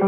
Hello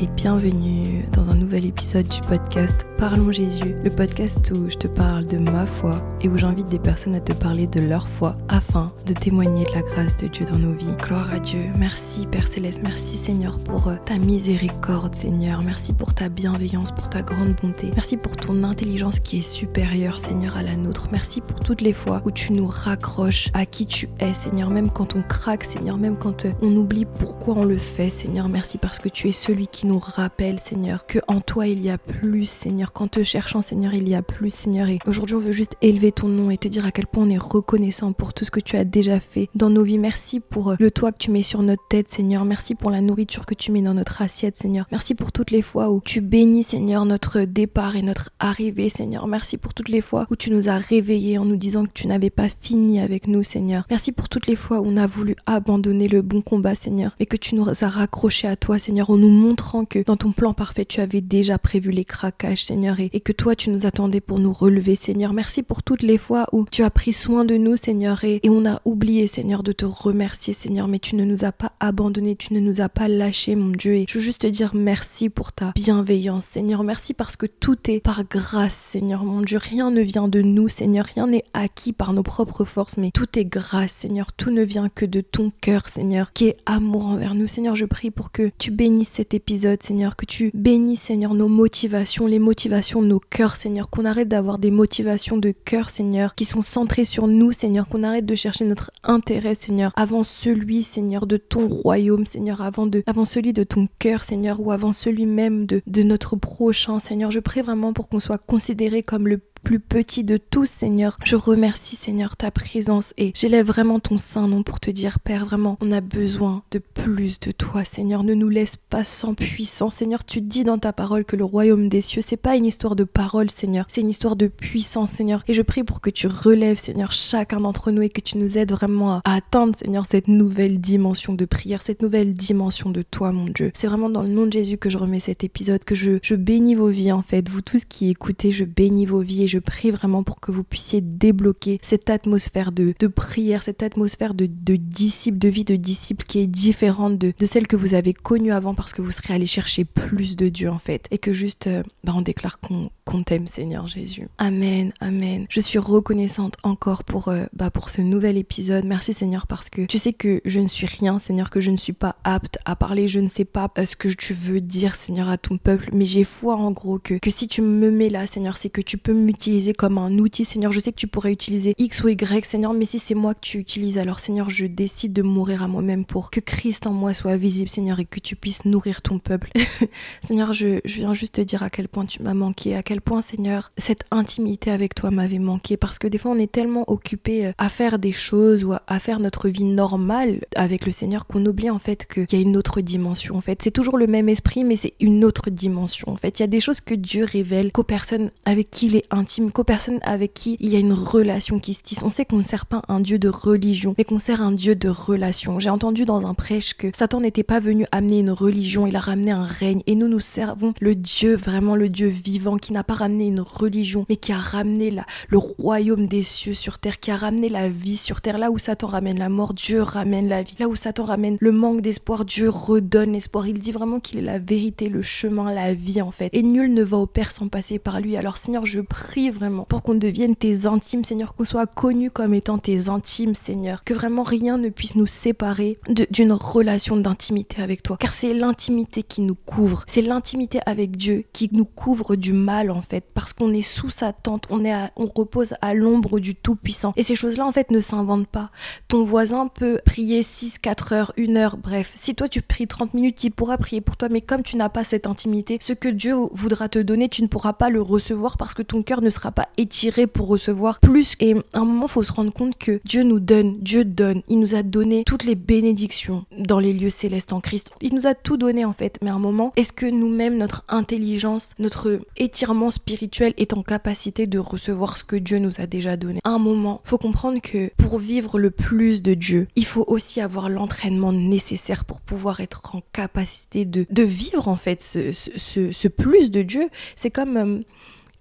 et bienvenue dans un nouvel épisode du podcast Parlons Jésus, le podcast où je te parle de ma foi et où j'invite des personnes à te parler de leur foi afin de témoigner de la grâce de Dieu dans nos vies. Gloire à Dieu. Merci Père Céleste, merci Seigneur pour euh, ta miséricorde Seigneur, merci pour ta bienveillance, pour ta grande bonté, merci pour ton intelligence qui est supérieure Seigneur à la nôtre, merci pour toutes les fois où tu nous raccroches à qui tu es Seigneur, même quand on craque Seigneur, même quand euh, on oublie pourquoi on le fait Seigneur, merci parce que tu es celui qui nous rappelle Seigneur que en toi il y a plus Seigneur Qu'en te cherchant, Seigneur, il y a plus, Seigneur. Et aujourd'hui, on veut juste élever ton nom et te dire à quel point on est reconnaissant pour tout ce que tu as déjà fait dans nos vies. Merci pour euh, le toit que tu mets sur notre tête, Seigneur. Merci pour la nourriture que tu mets dans notre assiette, Seigneur. Merci pour toutes les fois où tu bénis, Seigneur, notre départ et notre arrivée, Seigneur. Merci pour toutes les fois où tu nous as réveillés en nous disant que tu n'avais pas fini avec nous, Seigneur. Merci pour toutes les fois où on a voulu abandonner le bon combat, Seigneur, et que tu nous as raccrochés à toi, Seigneur, en nous montrant que dans ton plan parfait, tu avais déjà prévu les craquages, Seigneur et, que toi, tu nous attendais pour nous relever, Seigneur. Merci pour toutes les fois où tu as pris soin de nous, Seigneur, et, on a oublié, Seigneur, de te remercier, Seigneur, mais tu ne nous as pas abandonnés, tu ne nous as pas lâchés, mon Dieu. Et je veux juste te dire merci pour ta bienveillance, Seigneur. Merci parce que tout est par grâce, Seigneur, mon Dieu. Rien ne vient de nous, Seigneur. Rien n'est acquis par nos propres forces, mais tout est grâce, Seigneur. Tout ne vient que de ton cœur, Seigneur, qui est amour envers nous. Seigneur, je prie pour que tu bénisses cet épisode, Seigneur, que tu bénisses, Seigneur, nos motivations, les motivations de nos cœurs, Seigneur, qu'on arrête d'avoir des motivations de cœur, Seigneur, qui sont centrées sur nous, Seigneur, qu'on arrête de chercher notre intérêt, Seigneur, avant celui, Seigneur, de ton royaume, Seigneur, avant, de, avant celui de ton cœur, Seigneur, ou avant celui même de, de notre prochain, Seigneur. Je prie vraiment pour qu'on soit considéré comme le plus petit de tous, Seigneur. Je remercie, Seigneur, ta présence et j'élève vraiment ton saint nom pour te dire, Père, vraiment, on a besoin de plus de toi, Seigneur. Ne nous laisse pas sans puissance. Seigneur, tu dis dans ta parole que le royaume des cieux, c'est pas une histoire de parole, Seigneur. C'est une histoire de puissance, Seigneur. Et je prie pour que tu relèves, Seigneur, chacun d'entre nous et que tu nous aides vraiment à atteindre, Seigneur, cette nouvelle dimension de prière, cette nouvelle dimension de toi, mon Dieu. C'est vraiment dans le nom de Jésus que je remets cet épisode, que je, je bénis vos vies, en fait. Vous tous qui écoutez, je bénis vos vies je prie vraiment pour que vous puissiez débloquer cette atmosphère de, prière, cette atmosphère de, de disciples, de vie de disciples qui est différente de, celle que vous avez connue avant parce que vous serez allé chercher plus de Dieu en fait. Et que juste, euh, bah, on déclare qu'on t'aime Seigneur Jésus. Amen, amen. Je suis reconnaissante encore pour, euh, bah, pour ce nouvel épisode. Merci Seigneur parce que tu sais que je ne suis rien Seigneur, que je ne suis pas apte à parler, je ne sais pas euh, ce que tu veux dire Seigneur à ton peuple, mais j'ai foi en gros que, que si tu me mets là Seigneur, c'est que tu peux m'utiliser utiliser comme un outil, Seigneur. Je sais que tu pourrais utiliser X ou Y, Seigneur, mais si c'est moi que tu utilises, alors Seigneur, je décide de mourir à moi-même pour que Christ en moi soit visible, Seigneur, et que tu puisses nourrir ton peuple. Seigneur, je, viens juste te dire à quel point tu m'as manqué, à quel point, Seigneur, cette intimité avec toi m'avait manqué, parce que des fois, on est tellement occupé euh, à faire des choses ou à, faire notre vie normale avec le Seigneur qu'on oublie en fait qu'il y a une autre dimension. En fait, c'est toujours le même esprit, mais c'est une autre dimension. En fait, il y a des choses que Dieu révèle qu'aux personnes avec qui il est intime qu'aux personnes avec qui il y a une relation qui se tisse. On sait qu'on ne sert pas un Dieu de religion, mais qu'on sert un Dieu de relation. J'ai entendu dans un prêche que Satan n'était pas venu amener une religion, il a ramené un règne. Et nous, nous servons le Dieu, vraiment le Dieu vivant, qui n'a pas ramené une religion, mais qui a ramené le royaume des cieux sur terre, qui a ramené la vie sur terre. Là où Satan ramène la mort, Dieu ramène la vie. Là où Satan ramène le manque d'espoir, Dieu redonne l'espoir. Il dit vraiment qu'il est la vérité, le chemin, la vie en fait. Et nul ne va au Père sans passer par lui. Alors Seigneur, je prie vraiment pour qu'on devienne tes intimes, Seigneur, qu'on soit connu comme étant tes intimes, Seigneur. Que vraiment rien ne puisse nous séparer d'une relation d'intimité avec toi. Car c'est l'intimité qui nous couvre. C'est l'intimité avec Dieu qui nous couvre du mal, en fait. Parce qu'on est sous sa tente, on, est on repose à l'ombre du Tout-Puissant. Et ces choses-là, en fait, ne s'inventent pas. Ton voisin peut prier 6, 4 heures, 1 heure, bref. Si toi, tu pries 30 minutes, il pourra prier pour toi. Mais comme tu n'as pas cette intimité, ce que Dieu voudra te donner, tu ne pourras pas le recevoir parce que ton cœur ne sera pas étiré pour recevoir plus. Et à un moment, faut se rendre compte que Dieu nous donne, Dieu donne. Il nous a donné toutes les bénédictions dans les lieux célestes en Christ. Il nous a tout donné en fait. Mais à un moment, est-ce que nous-mêmes, notre intelligence, notre étirement spirituel est en capacité de recevoir ce que Dieu nous a déjà donné? À un moment, faut comprendre que pour vivre le plus de Dieu, il faut aussi avoir l'entraînement nécessaire pour pouvoir être en capacité de, de vivre en fait ce, ce, ce, plus de Dieu. C'est comme... Euh,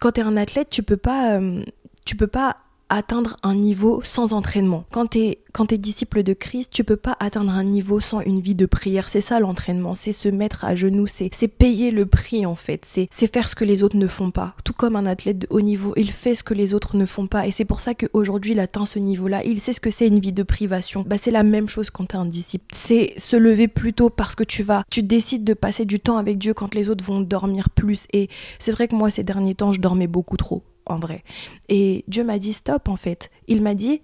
quand tu es un athlète, tu peux pas. Euh, tu peux pas atteindre un niveau sans entraînement. Quand tu es, disciple de Christ, tu peux pas atteindre un niveau sans une vie de prière. C'est ça l'entraînement, c'est se mettre à genoux, c'est payer le prix en fait, c'est faire ce que les autres ne font pas. Tout comme un athlète de haut niveau, il fait ce que les autres ne font pas. Et c'est pour ça qu'aujourd'hui il atteint ce niveau-là. Il sait ce que c'est une vie de privation. Bah, c'est la même chose quand tu es un disciple. C'est se lever plus tôt parce que tu vas, tu décides de passer du temps avec Dieu quand les autres vont dormir plus. Et c'est vrai que moi ces derniers temps, je dormais beaucoup trop en vrai. Et Dieu m'a dit stop en fait. Il m'a dit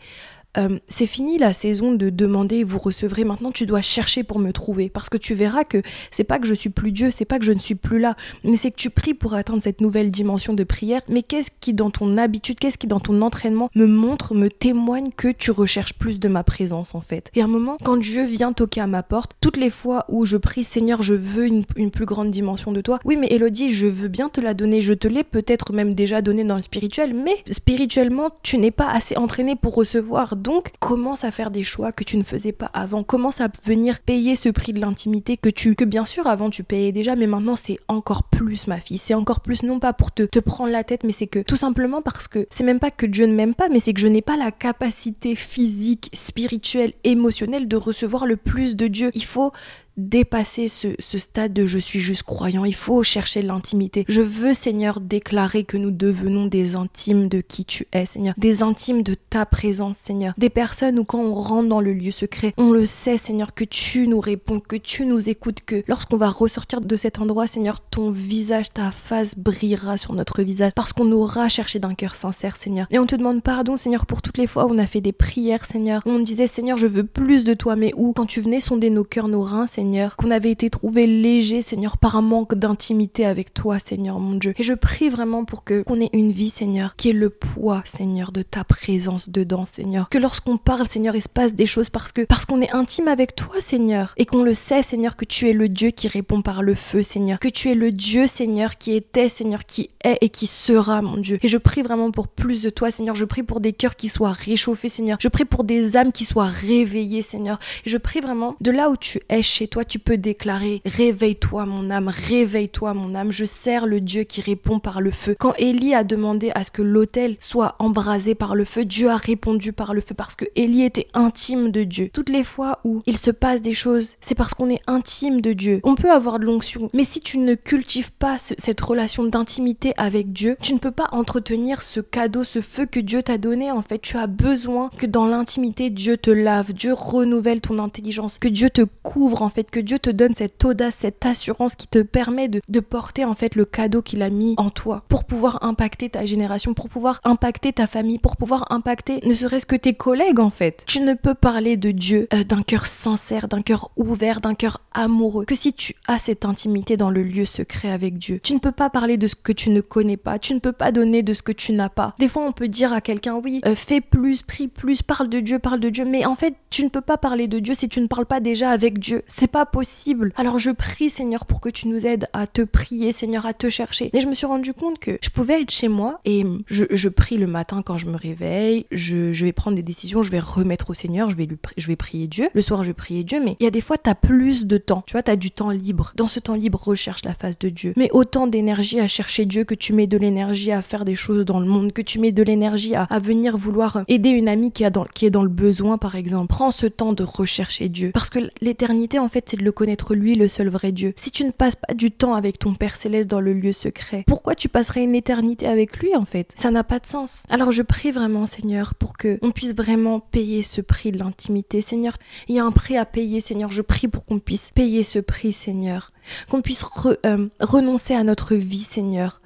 euh, c'est fini la saison de demander et vous recevrez. Maintenant, tu dois chercher pour me trouver. Parce que tu verras que c'est pas que je suis plus Dieu, c'est pas que je ne suis plus là, mais c'est que tu pries pour atteindre cette nouvelle dimension de prière. Mais qu'est-ce qui, dans ton habitude, qu'est-ce qui, dans ton entraînement, me montre, me témoigne que tu recherches plus de ma présence, en fait? Et à un moment, quand Dieu vient toquer à ma porte, toutes les fois où je prie, Seigneur, je veux une, plus grande dimension de toi. Oui, mais Elodie, je veux bien te la donner. Je te l'ai peut-être même déjà donnée dans le spirituel, mais spirituellement, tu n'es pas assez entraîné pour recevoir. Donc, commence à faire des choix que tu ne faisais pas avant. Commence à venir payer ce prix de l'intimité que tu, que bien sûr avant tu payais déjà, mais maintenant c'est encore plus ma fille. C'est encore plus non pas pour te, te prendre la tête, mais c'est que tout simplement parce que c'est même pas que Dieu ne m'aime pas, mais c'est que je n'ai pas la capacité physique, spirituelle, émotionnelle de recevoir le plus de Dieu. Il faut dépasser ce, stade de je suis juste croyant. Il faut chercher l'intimité. Je veux, Seigneur, déclarer que nous devenons des intimes de qui tu es, Seigneur. Des intimes de ta présence, Seigneur. Des personnes où quand on rentre dans le lieu secret, on le sait, Seigneur, que tu nous réponds, que tu nous écoutes, que lorsqu'on va ressortir de cet endroit, Seigneur, ton visage, ta face brillera sur notre visage parce qu'on aura cherché d'un cœur sincère, Seigneur. Et on te demande pardon, Seigneur, pour toutes les fois où on a fait des prières, Seigneur. On disait, Seigneur, je veux plus de toi, mais où, quand tu venais sonder nos cœurs, nos reins, Seigneur, qu'on avait été trouvé léger, Seigneur, par un manque d'intimité avec toi, Seigneur, mon Dieu. Et je prie vraiment pour que qu'on ait une vie, Seigneur, qui est le poids, Seigneur, de ta présence dedans, Seigneur. Que lorsqu'on parle, Seigneur, il se passe des choses parce que parce qu'on est intime avec toi, Seigneur, et qu'on le sait, Seigneur, que tu es le Dieu qui répond par le feu, Seigneur, que tu es le Dieu, Seigneur, qui était, Seigneur, qui est et qui sera, mon Dieu. Et je prie vraiment pour plus de toi, Seigneur. Je prie pour des cœurs qui soient réchauffés, Seigneur. Je prie pour des âmes qui soient réveillées, Seigneur. Et je prie vraiment de là où tu es chez toi tu peux déclarer Réveille-toi, mon âme, réveille-toi, mon âme. Je sers le Dieu qui répond par le feu. Quand Élie a demandé à ce que l'autel soit embrasé par le feu, Dieu a répondu par le feu parce que Élie était intime de Dieu. Toutes les fois où il se passe des choses, c'est parce qu'on est intime de Dieu. On peut avoir de l'onction, mais si tu ne cultives pas cette relation d'intimité avec Dieu, tu ne peux pas entretenir ce cadeau, ce feu que Dieu t'a donné. En fait, tu as besoin que dans l'intimité, Dieu te lave, Dieu renouvelle ton intelligence, que Dieu te couvre en fait que Dieu te donne cette audace, cette assurance qui te permet de, porter en fait le cadeau qu'il a mis en toi pour pouvoir impacter ta génération, pour pouvoir impacter ta famille, pour pouvoir impacter ne serait-ce que tes collègues en fait. Tu ne peux parler de Dieu euh, d'un cœur sincère, d'un cœur ouvert, d'un cœur amoureux que si tu as cette intimité dans le lieu secret avec Dieu. Tu ne peux pas parler de ce que tu ne connais pas, tu ne peux pas donner de ce que tu n'as pas. Des fois on peut dire à quelqu'un oui, euh, fais plus, prie plus, parle de Dieu, parle de Dieu, mais en fait tu ne peux pas parler de Dieu si tu ne parles pas déjà avec Dieu. Possible. Alors je prie Seigneur pour que tu nous aides à te prier, Seigneur, à te chercher. Et je me suis rendu compte que je pouvais être chez moi et je, prie le matin quand je me réveille, je, vais prendre des décisions, je vais remettre au Seigneur, je vais, lui, je vais prier Dieu. Le soir, je vais prier Dieu, mais il y a des fois, tu as plus de temps. Tu vois, tu as du temps libre. Dans ce temps libre, recherche la face de Dieu. Mais autant d'énergie à chercher Dieu que tu mets de l'énergie à faire des choses dans le monde, que tu mets de l'énergie à, venir vouloir aider une amie qui, a dans, qui est dans le besoin, par exemple. Prends ce temps de rechercher Dieu. Parce que l'éternité, en fait, c'est de le connaître lui, le seul vrai Dieu. Si tu ne passes pas du temps avec ton Père céleste dans le lieu secret, pourquoi tu passerais une éternité avec lui en fait? Ça n'a pas de sens. Alors je prie vraiment Seigneur pour que on puisse vraiment payer ce prix de l'intimité. Seigneur, il y a un prix à payer Seigneur. Je prie pour qu'on puisse payer ce prix Seigneur. Qu'on puisse euh, renoncer à notre vie Seigneur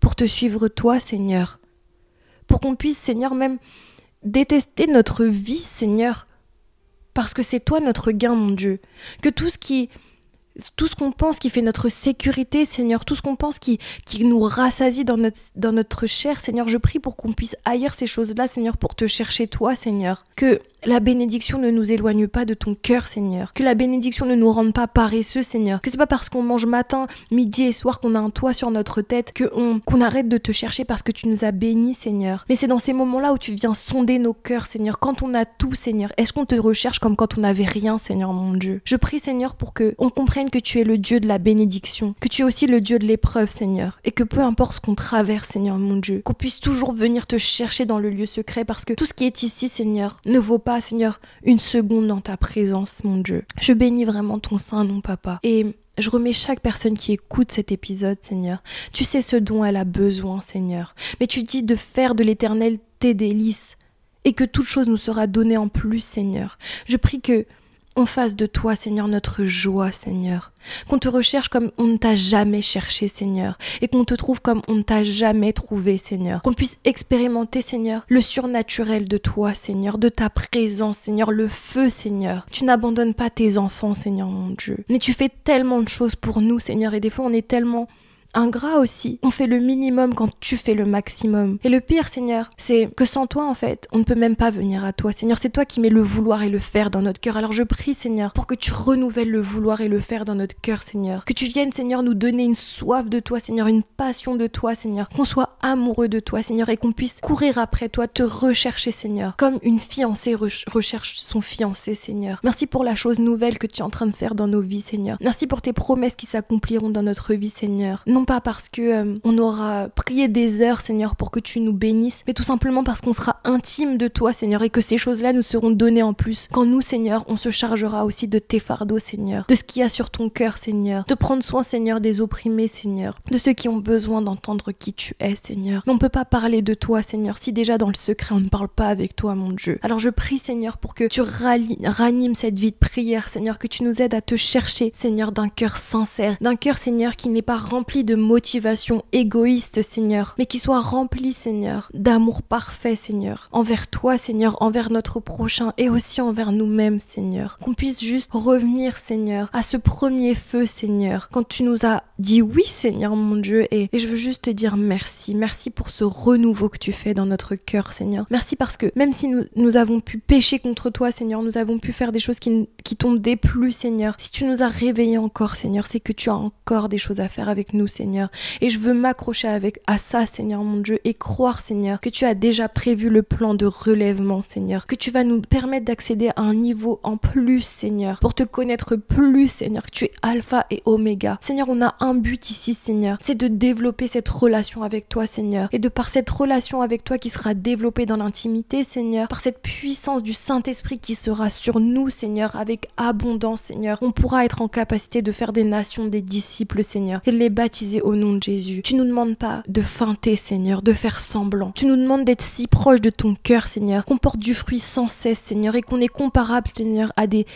pour te suivre toi Seigneur. Pour qu'on puisse Seigneur même détester notre vie Seigneur parce que c'est toi notre gain, mon Dieu. Que tout ce qui tout ce qu'on pense qui fait notre sécurité, Seigneur, tout ce qu'on pense qui, qui nous rassasie dans notre, dans notre chair, Seigneur, je prie pour qu'on puisse haïr ces choses-là, Seigneur, pour te chercher toi, Seigneur. Que la bénédiction ne nous éloigne pas de ton cœur, Seigneur. Que la bénédiction ne nous rende pas paresseux, Seigneur. Que c'est pas parce qu'on mange matin, midi et soir qu'on a un toit sur notre tête qu'on arrête de te chercher parce que tu nous as bénis, Seigneur. Mais c'est dans ces moments-là où tu viens sonder nos cœurs, Seigneur. Quand on a tout, Seigneur, est-ce qu'on te recherche comme quand on n'avait rien, Seigneur mon Dieu? Je prie, Seigneur, pour que on comprenne que tu es le Dieu de la bénédiction, que tu es aussi le Dieu de l'épreuve, Seigneur, et que peu importe ce qu'on traverse, Seigneur mon Dieu, qu'on puisse toujours venir te chercher dans le lieu secret parce que tout ce qui est ici, Seigneur, ne vaut pas, Seigneur, une seconde dans ta présence, mon Dieu. Je bénis vraiment ton saint nom, papa. Et je remets chaque personne qui écoute cet épisode, Seigneur. Tu sais ce dont elle a besoin, Seigneur. Mais tu dis de faire de l'éternel tes délices et que toute chose nous sera donnée en plus, Seigneur. Je prie que on fasse de toi, Seigneur, notre joie, Seigneur. Qu'on te recherche comme on ne t'a jamais cherché, Seigneur. Et qu'on te trouve comme on ne t'a jamais trouvé, Seigneur. Qu'on puisse expérimenter, Seigneur, le surnaturel de toi, Seigneur, de ta présence, Seigneur, le feu, Seigneur. Tu n'abandonnes pas tes enfants, Seigneur, mon Dieu. Mais tu fais tellement de choses pour nous, Seigneur, et des fois on est tellement ingrat aussi. On fait le minimum quand tu fais le maximum. Et le pire, Seigneur, c'est que sans toi, en fait, on ne peut même pas venir à toi. Seigneur, c'est toi qui mets le vouloir et le faire dans notre cœur. Alors je prie, Seigneur, pour que tu renouvelles le vouloir et le faire dans notre cœur, Seigneur. Que tu viennes, Seigneur, nous donner une soif de toi, Seigneur, une passion de toi, Seigneur. Qu'on soit amoureux de toi, Seigneur, et qu'on puisse courir après toi, te rechercher, Seigneur. Comme une fiancée recherche son fiancé, Seigneur. Merci pour la chose nouvelle que tu es en train de faire dans nos vies, Seigneur. Merci pour tes promesses qui s'accompliront dans notre vie, Seigneur. Pas parce que euh, on aura prié des heures, Seigneur, pour que tu nous bénisses, mais tout simplement parce qu'on sera intime de toi, Seigneur, et que ces choses-là nous seront données en plus. Quand nous, Seigneur, on se chargera aussi de tes fardeaux, Seigneur, de ce qu'il y a sur ton cœur, Seigneur, de prendre soin, Seigneur, des opprimés, Seigneur, de ceux qui ont besoin d'entendre qui tu es, Seigneur. Mais on peut pas parler de toi, Seigneur, si déjà dans le secret on ne parle pas avec toi, mon Dieu. Alors je prie, Seigneur, pour que tu ranimes cette vie de prière, Seigneur, que tu nous aides à te chercher, Seigneur, d'un cœur sincère, d'un cœur, Seigneur, qui n'est pas rempli de motivation égoïste, Seigneur, mais qui soit remplie, Seigneur, d'amour parfait, Seigneur, envers toi, Seigneur, envers notre prochain et aussi envers nous-mêmes, Seigneur. Qu'on puisse juste revenir, Seigneur, à ce premier feu, Seigneur, quand tu nous as dit oui, Seigneur, mon Dieu, et, je veux juste te dire merci, merci pour ce renouveau que tu fais dans notre cœur, Seigneur. Merci parce que même si nous, nous avons pu pécher contre toi, Seigneur, nous avons pu faire des choses qui, qui t'ont déplu, Seigneur. Si tu nous as réveillés encore, Seigneur, c'est que tu as encore des choses à faire avec nous, Seigneur. Et je veux m'accrocher avec à ça, Seigneur mon Dieu, et croire, Seigneur, que tu as déjà prévu le plan de relèvement, Seigneur, que tu vas nous permettre d'accéder à un niveau en plus, Seigneur, pour te connaître plus, Seigneur, que tu es alpha et oméga. Seigneur, on a un but ici, Seigneur, c'est de développer cette relation avec toi, Seigneur, et de par cette relation avec toi qui sera développée dans l'intimité, Seigneur, par cette puissance du Saint-Esprit qui sera sur nous, Seigneur, avec abondance, Seigneur, on pourra être en capacité de faire des nations des disciples, Seigneur, et de les baptiser au nom de Jésus. Tu nous demandes pas de feinter, Seigneur, de faire semblant. Tu nous demandes d'être si proche de ton cœur, Seigneur, qu'on porte du fruit sans cesse, Seigneur, et qu'on est comparable, Seigneur, à des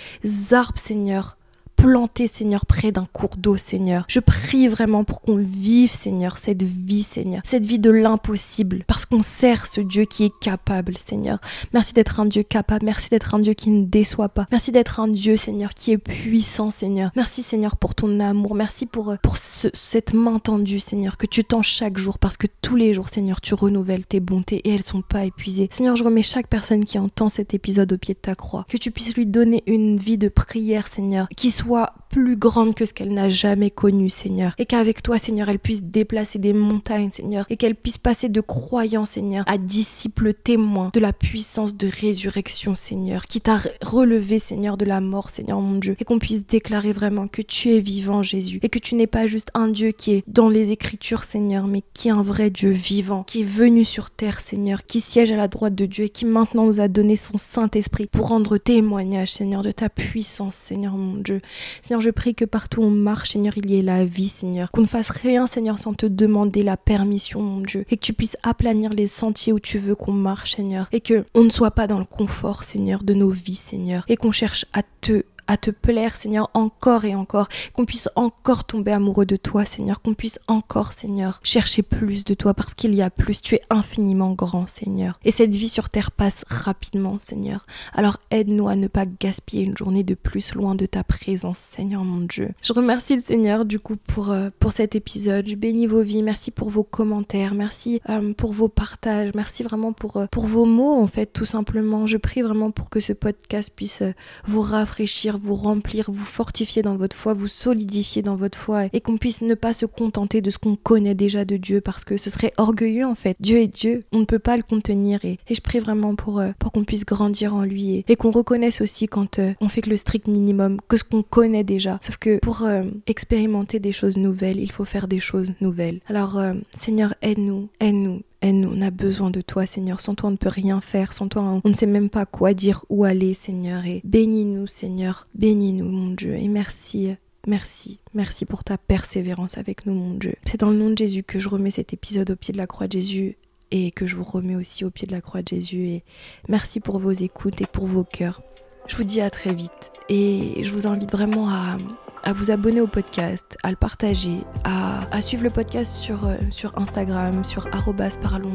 arbres, Seigneur, planter, Seigneur, près d'un cours d'eau, Seigneur. Je prie vraiment pour qu'on vive, Seigneur, cette vie, Seigneur, cette vie de l'impossible, parce qu'on sert ce Dieu qui est capable, Seigneur. Merci d'être un Dieu capable, merci d'être un Dieu qui ne déçoit pas. Merci d'être un Dieu, Seigneur, qui est puissant, Seigneur. Merci, Seigneur, pour ton amour. Merci pour, pour cette main tendue, Seigneur, que tu tends chaque jour, parce que tous les jours, Seigneur, tu renouvelles tes bontés et elles sont pas épuisées. Seigneur, je remets chaque personne qui entend cet épisode au pied de ta croix, que tu puisses lui donner une vie de prière, Seigneur, qui soit what plus grande que ce qu'elle n'a jamais connu, Seigneur. Et qu'avec toi, Seigneur, elle puisse déplacer des montagnes, Seigneur. Et qu'elle puisse passer de croyants, Seigneur, à disciples témoins de la puissance de résurrection, Seigneur, qui t'a relevé, Seigneur, de la mort, Seigneur mon Dieu. Et qu'on puisse déclarer vraiment que tu es vivant, Jésus. Et que tu n'es pas juste un Dieu qui est dans les Écritures, Seigneur, mais qui est un vrai Dieu vivant, qui est venu sur terre, Seigneur, qui siège à la droite de Dieu et qui maintenant nous a donné son Saint-Esprit pour rendre témoignage, Seigneur, de ta puissance, Seigneur mon Dieu. Seigneur, je prie que partout on marche, Seigneur, il y ait la vie, Seigneur. Qu'on ne fasse rien, Seigneur, sans te demander la permission, mon Dieu. Et que tu puisses aplanir les sentiers où tu veux qu'on marche, Seigneur. Et que on ne soit pas dans le confort, Seigneur, de nos vies, Seigneur. Et qu'on cherche à te à te plaire, Seigneur, encore et encore, qu'on puisse encore tomber amoureux de toi, Seigneur, qu'on puisse encore, Seigneur, chercher plus de toi parce qu'il y a plus. Tu es infiniment grand, Seigneur. Et cette vie sur terre passe rapidement, Seigneur. Alors aide-nous à ne pas gaspiller une journée de plus loin de ta présence, Seigneur mon Dieu. Je remercie le Seigneur du coup pour, euh, pour cet épisode. Je bénis vos vies. Merci pour vos commentaires. Merci euh, pour vos partages. Merci vraiment pour, euh, pour vos mots, en fait, tout simplement. Je prie vraiment pour que ce podcast puisse vous rafraîchir, vous remplir, vous fortifier dans votre foi, vous solidifier dans votre foi et qu'on puisse ne pas se contenter de ce qu'on connaît déjà de Dieu parce que ce serait orgueilleux en fait. Dieu est Dieu, on ne peut pas le contenir et, et je prie vraiment pour, pour qu'on puisse grandir en lui et, qu'on reconnaisse aussi quand on fait que le strict minimum, que ce qu'on connaît déjà. Sauf que pour expérimenter des choses nouvelles, il faut faire des choses nouvelles. Alors, euh, Seigneur, aide-nous, aide-nous. Aide-nous, on a besoin de toi, Seigneur. Sans toi, on ne peut rien faire. Sans toi, on ne sait même pas quoi dire, où aller, Seigneur. Et bénis-nous, Seigneur. Bénis-nous, mon Dieu. Et merci, merci, merci pour ta persévérance avec nous, mon Dieu. C'est dans le nom de Jésus que je remets cet épisode au pied de la croix de Jésus et que je vous remets aussi au pied de la croix de Jésus. Et merci pour vos écoutes et pour vos cœurs. Je vous dis à très vite et je vous invite vraiment à à vous abonner au podcast, à le partager, à, suivre le podcast sur, euh, sur Instagram, sur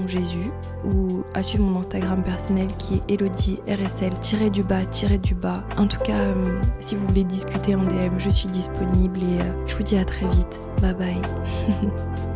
Jésus ou à suivre mon Instagram personnel qui est Elodie RSL du bas du bas. En tout cas, euh, si vous voulez discuter en DM, je suis disponible et euh, je vous dis à très vite. Bye bye.